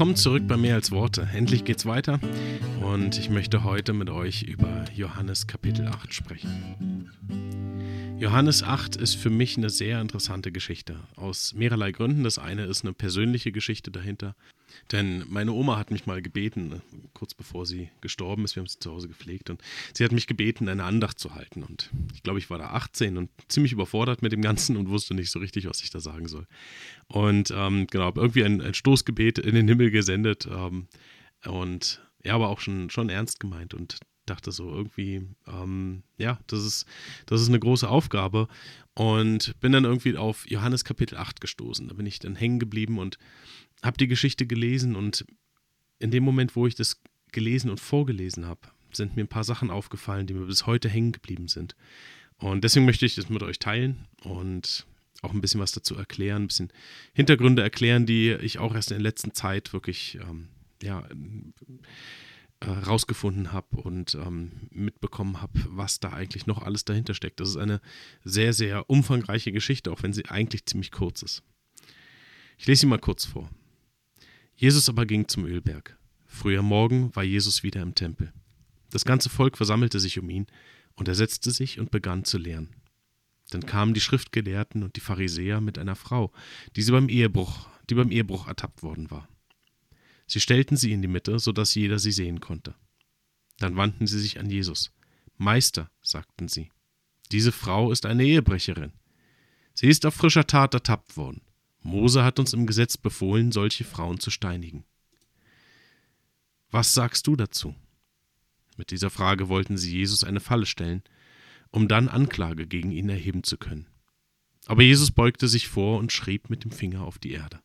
Willkommen zurück bei Mehr als Worte. Endlich geht's weiter und ich möchte heute mit euch über Johannes Kapitel 8 sprechen. Johannes 8 ist für mich eine sehr interessante Geschichte. Aus mehrerlei Gründen. Das eine ist eine persönliche Geschichte dahinter. Denn meine Oma hat mich mal gebeten, kurz bevor sie gestorben ist, wir haben sie zu Hause gepflegt, und sie hat mich gebeten, eine Andacht zu halten. Und ich glaube, ich war da 18 und ziemlich überfordert mit dem Ganzen und wusste nicht so richtig, was ich da sagen soll. Und ähm, genau, irgendwie ein, ein, Stoßgebet in den Himmel gesendet ähm, und ja, aber auch schon, schon ernst gemeint. Und dachte so irgendwie, ähm, ja, das ist, das ist eine große Aufgabe. Und bin dann irgendwie auf Johannes Kapitel 8 gestoßen. Da bin ich dann hängen geblieben und habe die Geschichte gelesen. Und in dem Moment, wo ich das gelesen und vorgelesen habe, sind mir ein paar Sachen aufgefallen, die mir bis heute hängen geblieben sind. Und deswegen möchte ich das mit euch teilen und auch ein bisschen was dazu erklären, ein bisschen Hintergründe erklären, die ich auch erst in der letzten Zeit wirklich ähm, ja, rausgefunden habe und ähm, mitbekommen habe, was da eigentlich noch alles dahinter steckt. Das ist eine sehr, sehr umfangreiche Geschichte, auch wenn sie eigentlich ziemlich kurz ist. Ich lese sie mal kurz vor. Jesus aber ging zum Ölberg. Früher Morgen war Jesus wieder im Tempel. Das ganze Volk versammelte sich um ihn, und er setzte sich und begann zu lehren. Dann kamen die Schriftgelehrten und die Pharisäer mit einer Frau, die sie beim Ehebruch, die beim Ehebruch ertappt worden war. Sie stellten sie in die Mitte, so dass jeder sie sehen konnte. Dann wandten sie sich an Jesus. Meister, sagten sie, diese Frau ist eine Ehebrecherin. Sie ist auf frischer Tat ertappt worden. Mose hat uns im Gesetz befohlen, solche Frauen zu steinigen. Was sagst du dazu? Mit dieser Frage wollten sie Jesus eine Falle stellen, um dann Anklage gegen ihn erheben zu können. Aber Jesus beugte sich vor und schrieb mit dem Finger auf die Erde.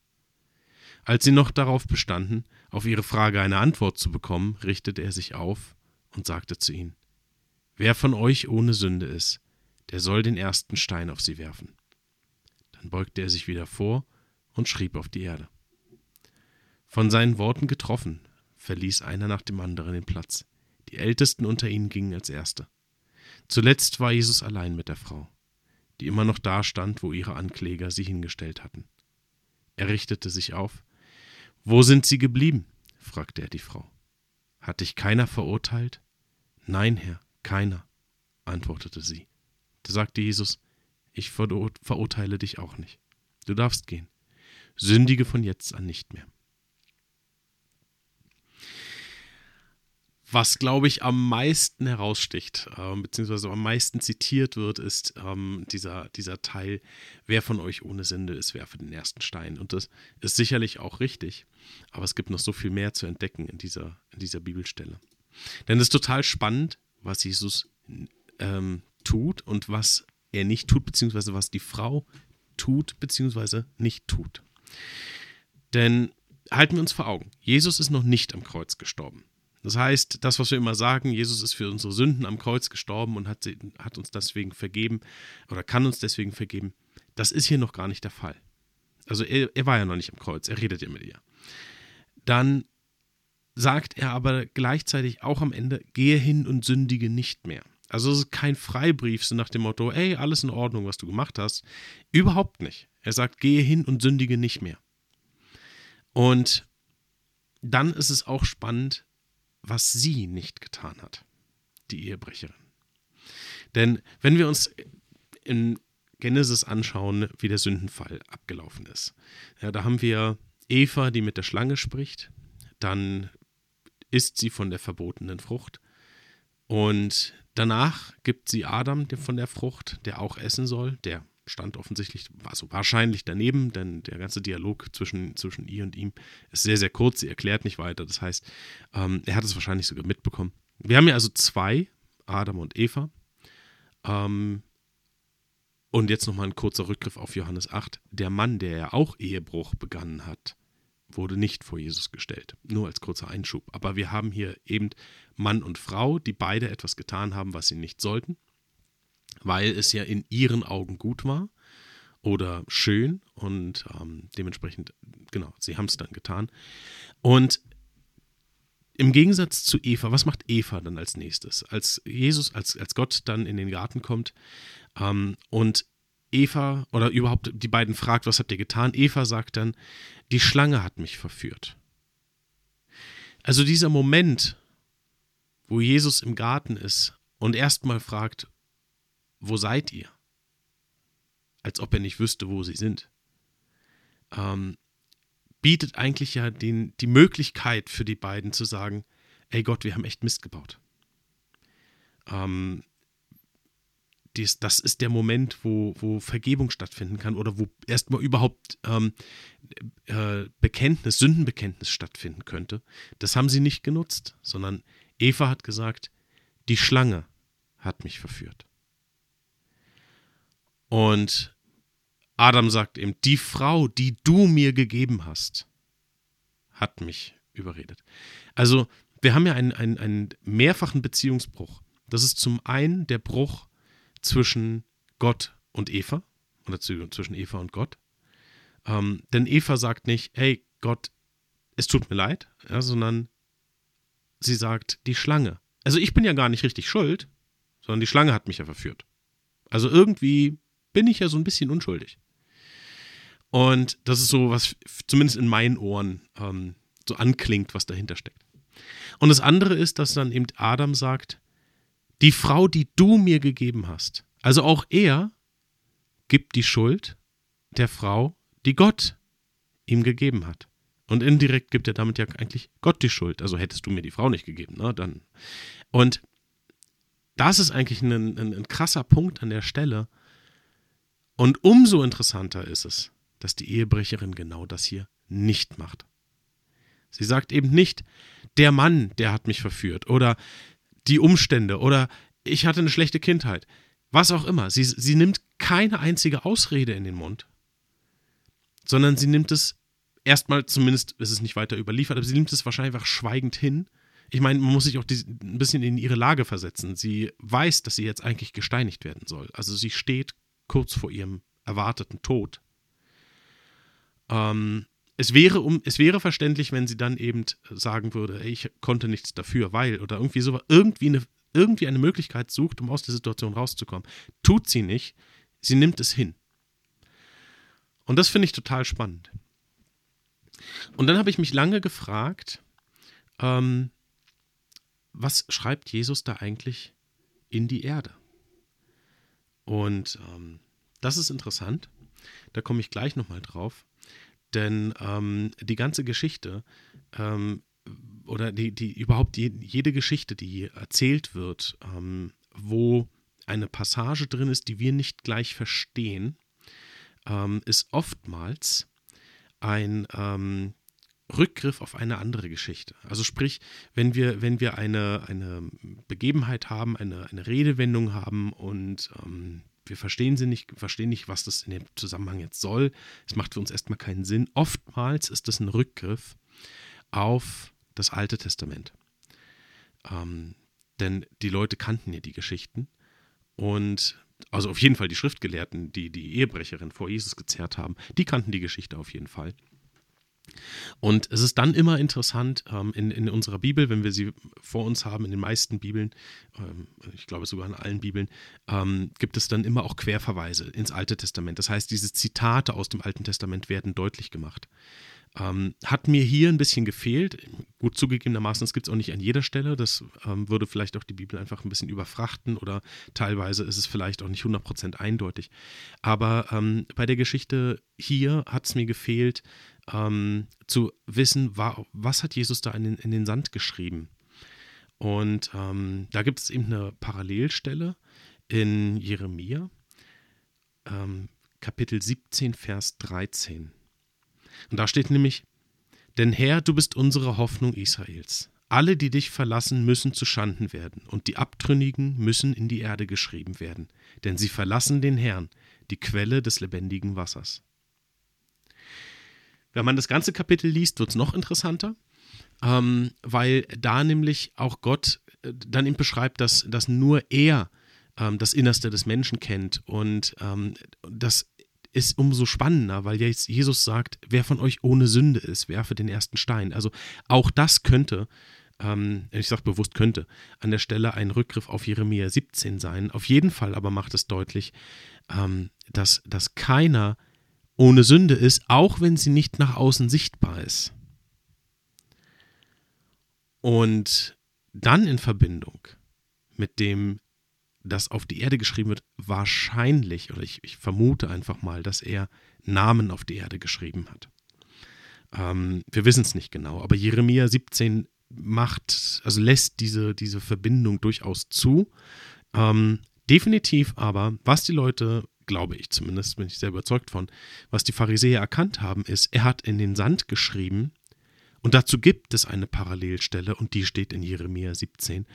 Als sie noch darauf bestanden, auf ihre Frage eine Antwort zu bekommen, richtete er sich auf und sagte zu ihnen, Wer von euch ohne Sünde ist, der soll den ersten Stein auf sie werfen. Dann beugte er sich wieder vor und schrieb auf die Erde. Von seinen Worten getroffen, verließ einer nach dem anderen den Platz. Die Ältesten unter ihnen gingen als Erste. Zuletzt war Jesus allein mit der Frau, die immer noch da stand, wo ihre Ankläger sie hingestellt hatten. Er richtete sich auf, wo sind Sie geblieben? fragte er die Frau. Hat dich keiner verurteilt? Nein, Herr, keiner, antwortete sie. Da sagte Jesus, ich verurteile dich auch nicht. Du darfst gehen. Sündige von jetzt an nicht mehr. Was, glaube ich, am meisten heraussticht, äh, beziehungsweise am meisten zitiert wird, ist ähm, dieser, dieser Teil, wer von euch ohne Sünde ist, werfe den ersten Stein. Und das ist sicherlich auch richtig, aber es gibt noch so viel mehr zu entdecken in dieser, in dieser Bibelstelle. Denn es ist total spannend, was Jesus ähm, tut und was er nicht tut, beziehungsweise was die Frau tut, beziehungsweise nicht tut. Denn halten wir uns vor Augen, Jesus ist noch nicht am Kreuz gestorben. Das heißt, das, was wir immer sagen, Jesus ist für unsere Sünden am Kreuz gestorben und hat, hat uns deswegen vergeben oder kann uns deswegen vergeben, das ist hier noch gar nicht der Fall. Also er, er war ja noch nicht am Kreuz, er redet ja mit ihr. Dann sagt er aber gleichzeitig auch am Ende, gehe hin und sündige nicht mehr. Also es ist kein Freibrief so nach dem Motto, ey, alles in Ordnung, was du gemacht hast. Überhaupt nicht. Er sagt, gehe hin und sündige nicht mehr. Und dann ist es auch spannend, was sie nicht getan hat, die Ehebrecherin. Denn wenn wir uns in Genesis anschauen, wie der Sündenfall abgelaufen ist, ja, da haben wir Eva, die mit der Schlange spricht, dann isst sie von der verbotenen Frucht und danach gibt sie Adam von der Frucht, der auch essen soll, der stand offensichtlich, also wahrscheinlich daneben, denn der ganze Dialog zwischen, zwischen ihr und ihm ist sehr, sehr kurz. Sie erklärt nicht weiter. Das heißt, ähm, er hat es wahrscheinlich sogar mitbekommen. Wir haben ja also zwei, Adam und Eva. Ähm, und jetzt nochmal ein kurzer Rückgriff auf Johannes 8. Der Mann, der ja auch Ehebruch begangen hat, wurde nicht vor Jesus gestellt. Nur als kurzer Einschub. Aber wir haben hier eben Mann und Frau, die beide etwas getan haben, was sie nicht sollten weil es ja in ihren Augen gut war oder schön und ähm, dementsprechend, genau, sie haben es dann getan. Und im Gegensatz zu Eva, was macht Eva dann als nächstes? Als Jesus, als, als Gott dann in den Garten kommt ähm, und Eva oder überhaupt die beiden fragt, was habt ihr getan? Eva sagt dann, die Schlange hat mich verführt. Also dieser Moment, wo Jesus im Garten ist und erstmal fragt, wo seid ihr? Als ob er nicht wüsste, wo sie sind. Ähm, bietet eigentlich ja den, die Möglichkeit für die beiden zu sagen, ey Gott, wir haben echt Mist gebaut. Ähm, dies, das ist der Moment, wo, wo Vergebung stattfinden kann oder wo erstmal überhaupt ähm, äh, Bekenntnis, Sündenbekenntnis stattfinden könnte. Das haben sie nicht genutzt, sondern Eva hat gesagt, die Schlange hat mich verführt. Und Adam sagt ihm, die Frau, die du mir gegeben hast, hat mich überredet. Also wir haben ja einen, einen, einen mehrfachen Beziehungsbruch. Das ist zum einen der Bruch zwischen Gott und Eva oder zwischen Eva und Gott. Ähm, denn Eva sagt nicht, hey Gott, es tut mir leid, ja, sondern sie sagt, die Schlange. Also ich bin ja gar nicht richtig schuld, sondern die Schlange hat mich ja verführt. Also irgendwie bin ich ja so ein bisschen unschuldig. Und das ist so, was zumindest in meinen Ohren ähm, so anklingt, was dahinter steckt. Und das andere ist, dass dann eben Adam sagt, die Frau, die du mir gegeben hast. Also auch er gibt die Schuld der Frau, die Gott ihm gegeben hat. Und indirekt gibt er damit ja eigentlich Gott die Schuld. Also hättest du mir die Frau nicht gegeben, ne? Dann. Und das ist eigentlich ein, ein, ein krasser Punkt an der Stelle. Und umso interessanter ist es, dass die Ehebrecherin genau das hier nicht macht. Sie sagt eben nicht, der Mann, der hat mich verführt oder die Umstände oder ich hatte eine schlechte Kindheit. Was auch immer. Sie, sie nimmt keine einzige Ausrede in den Mund, sondern sie nimmt es erstmal, zumindest ist es nicht weiter überliefert, aber sie nimmt es wahrscheinlich einfach schweigend hin. Ich meine, man muss sich auch die, ein bisschen in ihre Lage versetzen. Sie weiß, dass sie jetzt eigentlich gesteinigt werden soll. Also sie steht kurz vor ihrem erwarteten Tod. Ähm, es wäre, um, es wäre verständlich, wenn sie dann eben sagen würde, ich konnte nichts dafür, weil oder irgendwie so irgendwie eine, irgendwie eine Möglichkeit sucht, um aus der Situation rauszukommen. Tut sie nicht, sie nimmt es hin. Und das finde ich total spannend. Und dann habe ich mich lange gefragt, ähm, was schreibt Jesus da eigentlich in die Erde? Und ähm, das ist interessant. Da komme ich gleich nochmal drauf. Denn ähm, die ganze Geschichte ähm, oder die, die überhaupt die, jede Geschichte, die erzählt wird, ähm, wo eine Passage drin ist, die wir nicht gleich verstehen, ähm, ist oftmals ein ähm, Rückgriff auf eine andere Geschichte. Also sprich, wenn wir, wenn wir eine, eine Begebenheit haben, eine, eine Redewendung haben und ähm, wir verstehen sie nicht, verstehen nicht, was das in dem Zusammenhang jetzt soll. Es macht für uns erstmal keinen Sinn. Oftmals ist das ein Rückgriff auf das Alte Testament. Ähm, denn die Leute kannten ja die Geschichten und also auf jeden Fall die Schriftgelehrten, die die Ehebrecherin vor Jesus gezerrt haben, die kannten die Geschichte auf jeden Fall. Und es ist dann immer interessant, ähm, in, in unserer Bibel, wenn wir sie vor uns haben, in den meisten Bibeln, ähm, ich glaube sogar in allen Bibeln, ähm, gibt es dann immer auch Querverweise ins Alte Testament. Das heißt, diese Zitate aus dem Alten Testament werden deutlich gemacht. Ähm, hat mir hier ein bisschen gefehlt. Gut zugegebenermaßen, das gibt es auch nicht an jeder Stelle. Das ähm, würde vielleicht auch die Bibel einfach ein bisschen überfrachten oder teilweise ist es vielleicht auch nicht 100% eindeutig. Aber ähm, bei der Geschichte hier hat es mir gefehlt, ähm, zu wissen, war, was hat Jesus da in den, in den Sand geschrieben. Und ähm, da gibt es eben eine Parallelstelle in Jeremia, ähm, Kapitel 17, Vers 13. Und da steht nämlich, denn Herr, du bist unsere Hoffnung Israels. Alle, die dich verlassen, müssen zu Schanden werden, und die Abtrünnigen müssen in die Erde geschrieben werden, denn sie verlassen den Herrn, die Quelle des lebendigen Wassers. Wenn man das ganze Kapitel liest, wird es noch interessanter, ähm, weil da nämlich auch Gott äh, dann eben beschreibt, dass, dass nur er ähm, das Innerste des Menschen kennt und ähm, das ist umso spannender, weil jetzt Jesus sagt, wer von euch ohne Sünde ist, werfe den ersten Stein. Also auch das könnte, ähm, ich sage bewusst könnte, an der Stelle ein Rückgriff auf Jeremia 17 sein. Auf jeden Fall aber macht es deutlich, ähm, dass, dass keiner ohne Sünde ist, auch wenn sie nicht nach außen sichtbar ist. Und dann in Verbindung mit dem, das auf die Erde geschrieben wird, wahrscheinlich, oder ich, ich vermute einfach mal, dass er Namen auf die Erde geschrieben hat. Ähm, wir wissen es nicht genau, aber Jeremia 17 macht, also lässt diese, diese Verbindung durchaus zu. Ähm, definitiv aber, was die Leute, glaube ich zumindest, bin ich sehr überzeugt von, was die Pharisäer erkannt haben, ist, er hat in den Sand geschrieben, und dazu gibt es eine Parallelstelle und die steht in Jeremia 17.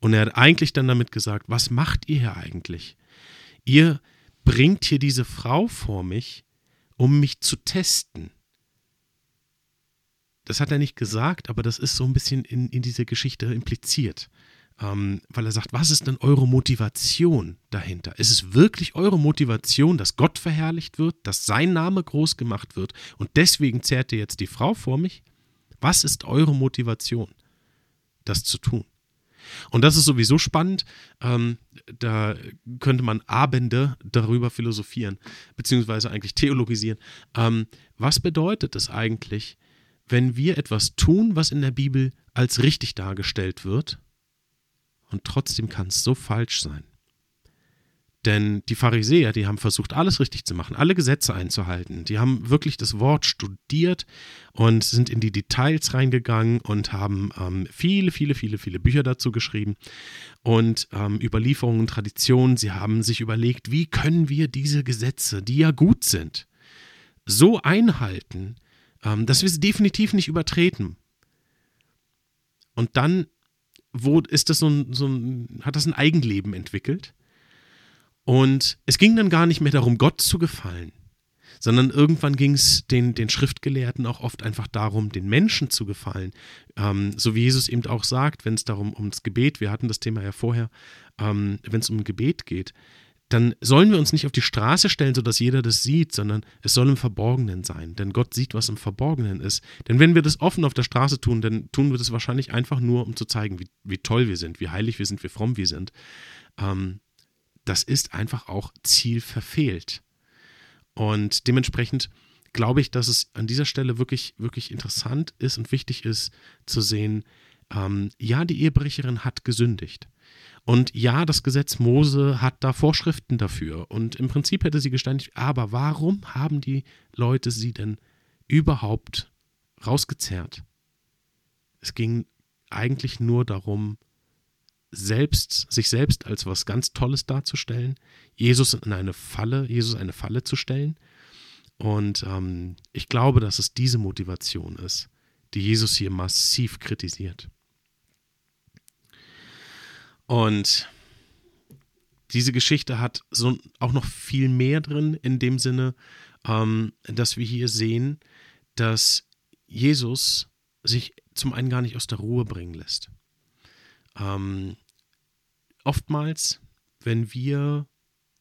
Und er hat eigentlich dann damit gesagt, was macht ihr hier eigentlich? Ihr bringt hier diese Frau vor mich, um mich zu testen. Das hat er nicht gesagt, aber das ist so ein bisschen in, in diese Geschichte impliziert. Ähm, weil er sagt, was ist denn eure Motivation dahinter? Ist es wirklich eure Motivation, dass Gott verherrlicht wird, dass sein Name groß gemacht wird und deswegen zerrt ihr jetzt die Frau vor mich? Was ist eure Motivation, das zu tun? Und das ist sowieso spannend. Ähm, da könnte man Abende darüber philosophieren, beziehungsweise eigentlich theologisieren. Ähm, was bedeutet es eigentlich, wenn wir etwas tun, was in der Bibel als richtig dargestellt wird, und trotzdem kann es so falsch sein? Denn die Pharisäer, die haben versucht, alles richtig zu machen, alle Gesetze einzuhalten. Die haben wirklich das Wort studiert und sind in die Details reingegangen und haben ähm, viele, viele, viele, viele Bücher dazu geschrieben und ähm, Überlieferungen, Traditionen. Sie haben sich überlegt, wie können wir diese Gesetze, die ja gut sind, so einhalten, ähm, dass wir sie definitiv nicht übertreten. Und dann wo ist das so ein, so ein, hat das ein Eigenleben entwickelt und es ging dann gar nicht mehr darum, Gott zu gefallen, sondern irgendwann ging es den, den Schriftgelehrten auch oft einfach darum, den Menschen zu gefallen. Ähm, so wie Jesus eben auch sagt, wenn es darum ums Gebet, wir hatten das Thema ja vorher, ähm, wenn es um Gebet geht, dann sollen wir uns nicht auf die Straße stellen, sodass jeder das sieht, sondern es soll im Verborgenen sein. Denn Gott sieht, was im Verborgenen ist. Denn wenn wir das offen auf der Straße tun, dann tun wir das wahrscheinlich einfach nur, um zu zeigen, wie, wie toll wir sind, wie heilig wir sind, wie fromm wir sind. Ähm, das ist einfach auch Ziel verfehlt. Und dementsprechend glaube ich, dass es an dieser Stelle wirklich, wirklich interessant ist und wichtig ist zu sehen, ähm, ja, die Ehebrecherin hat gesündigt. Und ja, das Gesetz Mose hat da Vorschriften dafür. Und im Prinzip hätte sie gesteinigt, aber warum haben die Leute sie denn überhaupt rausgezerrt? Es ging eigentlich nur darum, selbst, sich selbst als was ganz Tolles darzustellen, Jesus in eine Falle, Jesus eine Falle zu stellen. Und ähm, ich glaube, dass es diese Motivation ist, die Jesus hier massiv kritisiert. Und diese Geschichte hat so auch noch viel mehr drin, in dem Sinne, ähm, dass wir hier sehen, dass Jesus sich zum einen gar nicht aus der Ruhe bringen lässt. Ähm, oftmals, wenn wir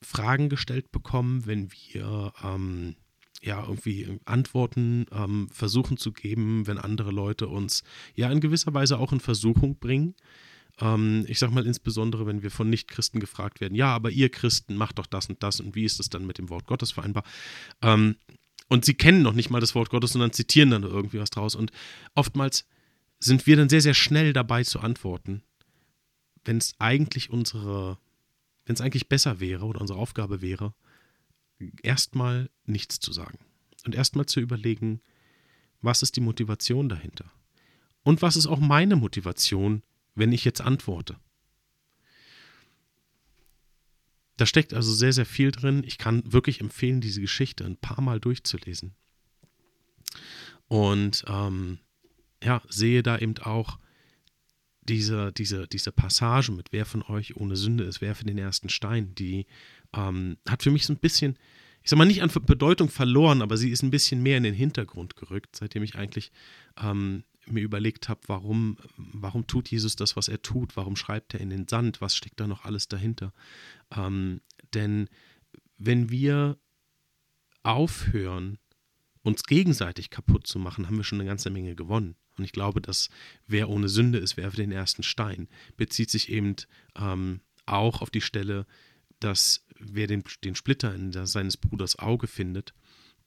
Fragen gestellt bekommen, wenn wir ähm, ja irgendwie Antworten ähm, versuchen zu geben, wenn andere Leute uns ja in gewisser Weise auch in Versuchung bringen. Ähm, ich sag mal insbesondere, wenn wir von Nichtchristen gefragt werden, ja, aber ihr Christen macht doch das und das und wie ist das dann mit dem Wort Gottes vereinbar? Ähm, und sie kennen noch nicht mal das Wort Gottes, sondern zitieren dann irgendwie was draus. Und oftmals sind wir dann sehr, sehr schnell dabei zu antworten wenn es eigentlich unsere, wenn es eigentlich besser wäre oder unsere Aufgabe wäre, erstmal nichts zu sagen und erstmal zu überlegen, was ist die Motivation dahinter? Und was ist auch meine Motivation, wenn ich jetzt antworte? Da steckt also sehr, sehr viel drin. Ich kann wirklich empfehlen, diese Geschichte ein paar Mal durchzulesen. Und ähm, ja, sehe da eben auch, diese, diese, diese Passage mit Wer von euch ohne Sünde ist, wer für den ersten Stein, die ähm, hat für mich so ein bisschen, ich sag mal, nicht an Bedeutung verloren, aber sie ist ein bisschen mehr in den Hintergrund gerückt, seitdem ich eigentlich ähm, mir überlegt habe, warum, warum tut Jesus das, was er tut, warum schreibt er in den Sand, was steckt da noch alles dahinter. Ähm, denn wenn wir aufhören, uns gegenseitig kaputt zu machen, haben wir schon eine ganze Menge gewonnen. Und ich glaube, dass wer ohne Sünde ist, werfe den ersten Stein, bezieht sich eben ähm, auch auf die Stelle, dass wer den, den Splitter in der, seines Bruders Auge findet,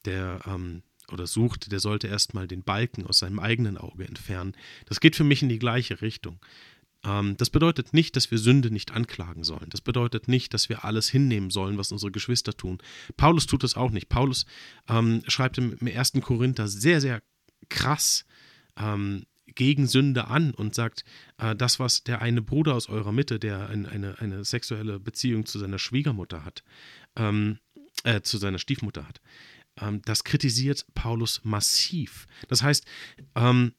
der ähm, oder sucht, der sollte erstmal den Balken aus seinem eigenen Auge entfernen. Das geht für mich in die gleiche Richtung. Ähm, das bedeutet nicht, dass wir Sünde nicht anklagen sollen. Das bedeutet nicht, dass wir alles hinnehmen sollen, was unsere Geschwister tun. Paulus tut das auch nicht. Paulus ähm, schreibt im, im 1. Korinther sehr, sehr krass ähm, gegen Sünde an und sagt, äh, das, was der eine Bruder aus eurer Mitte, der ein, eine, eine sexuelle Beziehung zu seiner Schwiegermutter hat, ähm, äh, zu seiner Stiefmutter hat, ähm, das kritisiert Paulus massiv. Das heißt, ähm,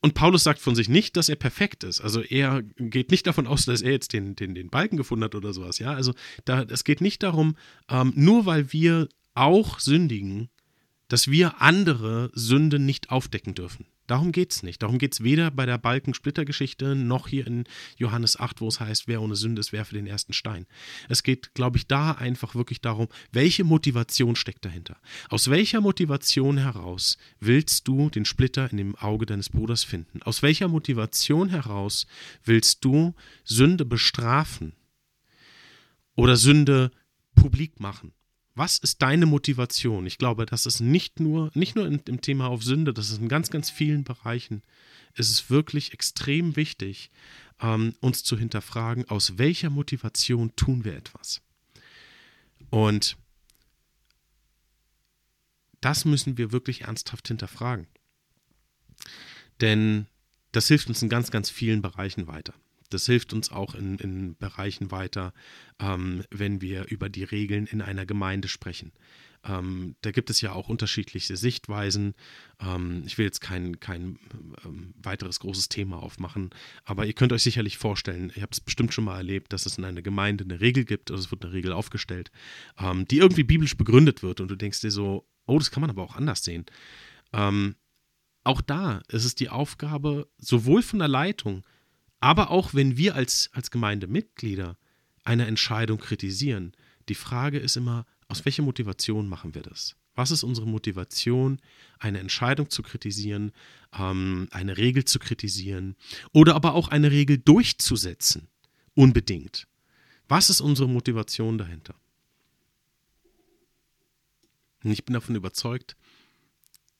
und Paulus sagt von sich nicht, dass er perfekt ist. Also er geht nicht davon aus, dass er jetzt den, den, den Balken gefunden hat oder sowas. Ja, also da, es geht nicht darum, ähm, nur weil wir auch sündigen, dass wir andere Sünden nicht aufdecken dürfen. Darum geht es nicht. Darum geht es weder bei der Balkensplittergeschichte noch hier in Johannes 8, wo es heißt, wer ohne Sünde ist, werfe den ersten Stein. Es geht, glaube ich, da einfach wirklich darum, welche Motivation steckt dahinter. Aus welcher Motivation heraus willst du den Splitter in dem Auge deines Bruders finden? Aus welcher Motivation heraus willst du Sünde bestrafen oder Sünde publik machen? Was ist deine Motivation? Ich glaube, das ist nicht nur, nicht nur im, Thema auf Sünde, das ist in ganz, ganz vielen Bereichen. Es ist wirklich extrem wichtig, ähm, uns zu hinterfragen, aus welcher Motivation tun wir etwas. Und das müssen wir wirklich ernsthaft hinterfragen. Denn das hilft uns in ganz, ganz vielen Bereichen weiter. Das hilft uns auch in, in Bereichen weiter, ähm, wenn wir über die Regeln in einer Gemeinde sprechen. Ähm, da gibt es ja auch unterschiedliche Sichtweisen. Ähm, ich will jetzt kein, kein ähm, weiteres großes Thema aufmachen, aber ihr könnt euch sicherlich vorstellen, ihr habt es bestimmt schon mal erlebt, dass es in einer Gemeinde eine Regel gibt, oder es wird eine Regel aufgestellt, ähm, die irgendwie biblisch begründet wird und du denkst dir so, oh, das kann man aber auch anders sehen. Ähm, auch da ist es die Aufgabe, sowohl von der Leitung, aber auch wenn wir als, als Gemeindemitglieder eine Entscheidung kritisieren, die Frage ist immer, aus welcher Motivation machen wir das? Was ist unsere Motivation, eine Entscheidung zu kritisieren, ähm, eine Regel zu kritisieren oder aber auch eine Regel durchzusetzen? Unbedingt. Was ist unsere Motivation dahinter? Und ich bin davon überzeugt,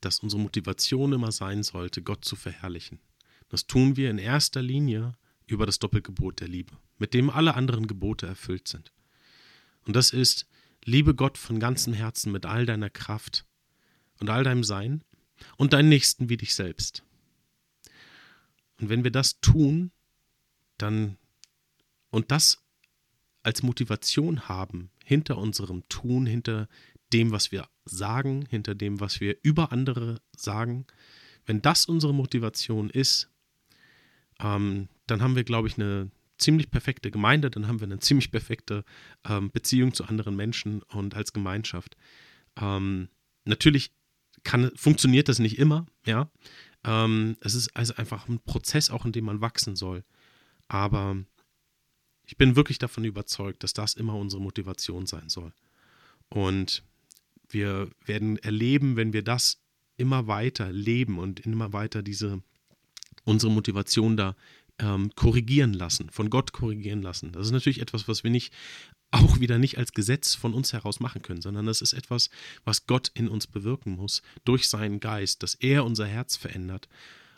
dass unsere Motivation immer sein sollte, Gott zu verherrlichen. Das tun wir in erster Linie über das Doppelgebot der Liebe, mit dem alle anderen Gebote erfüllt sind. Und das ist, liebe Gott von ganzem Herzen mit all deiner Kraft und all deinem Sein und deinen Nächsten wie dich selbst. Und wenn wir das tun, dann und das als Motivation haben hinter unserem Tun, hinter dem, was wir sagen, hinter dem, was wir über andere sagen, wenn das unsere Motivation ist, ähm, dann haben wir, glaube ich, eine ziemlich perfekte Gemeinde, dann haben wir eine ziemlich perfekte ähm, Beziehung zu anderen Menschen und als Gemeinschaft. Ähm, natürlich kann, funktioniert das nicht immer, ja. Ähm, es ist also einfach ein Prozess, auch in dem man wachsen soll. Aber ich bin wirklich davon überzeugt, dass das immer unsere Motivation sein soll. Und wir werden erleben, wenn wir das immer weiter leben und immer weiter diese unsere Motivation da ähm, korrigieren lassen, von Gott korrigieren lassen. Das ist natürlich etwas, was wir nicht auch wieder nicht als Gesetz von uns heraus machen können, sondern das ist etwas, was Gott in uns bewirken muss, durch seinen Geist, dass er unser Herz verändert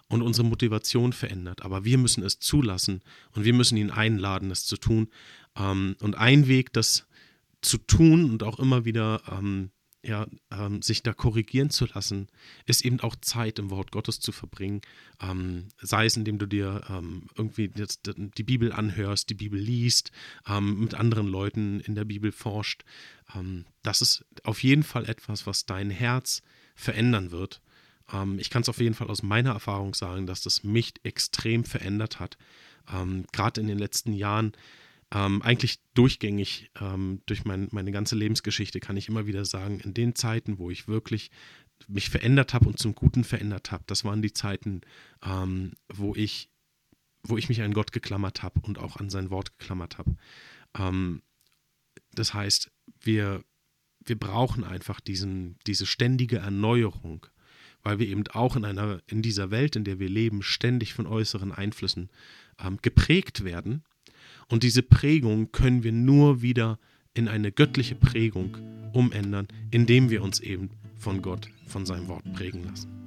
und unsere Motivation verändert. Aber wir müssen es zulassen und wir müssen ihn einladen, es zu tun. Ähm, und ein Weg, das zu tun und auch immer wieder ähm, ja, ähm, sich da korrigieren zu lassen, ist eben auch Zeit im Wort Gottes zu verbringen. Ähm, sei es, indem du dir ähm, irgendwie die Bibel anhörst, die Bibel liest, ähm, mit anderen Leuten in der Bibel forscht. Ähm, das ist auf jeden Fall etwas, was dein Herz verändern wird. Ähm, ich kann es auf jeden Fall aus meiner Erfahrung sagen, dass das mich extrem verändert hat. Gerade in den letzten Jahren ähm, eigentlich durchgängig ähm, durch mein, meine ganze Lebensgeschichte kann ich immer wieder sagen, in den Zeiten, wo ich wirklich mich verändert habe und zum Guten verändert habe, das waren die Zeiten, ähm, wo ich, wo ich mich an Gott geklammert habe und auch an sein Wort geklammert habe. Ähm, das heißt, wir, wir brauchen einfach diesen, diese ständige Erneuerung, weil wir eben auch in einer, in dieser Welt, in der wir leben, ständig von äußeren Einflüssen ähm, geprägt werden und diese Prägung können wir nur wieder in eine göttliche Prägung umändern, indem wir uns eben von Gott, von seinem Wort prägen lassen.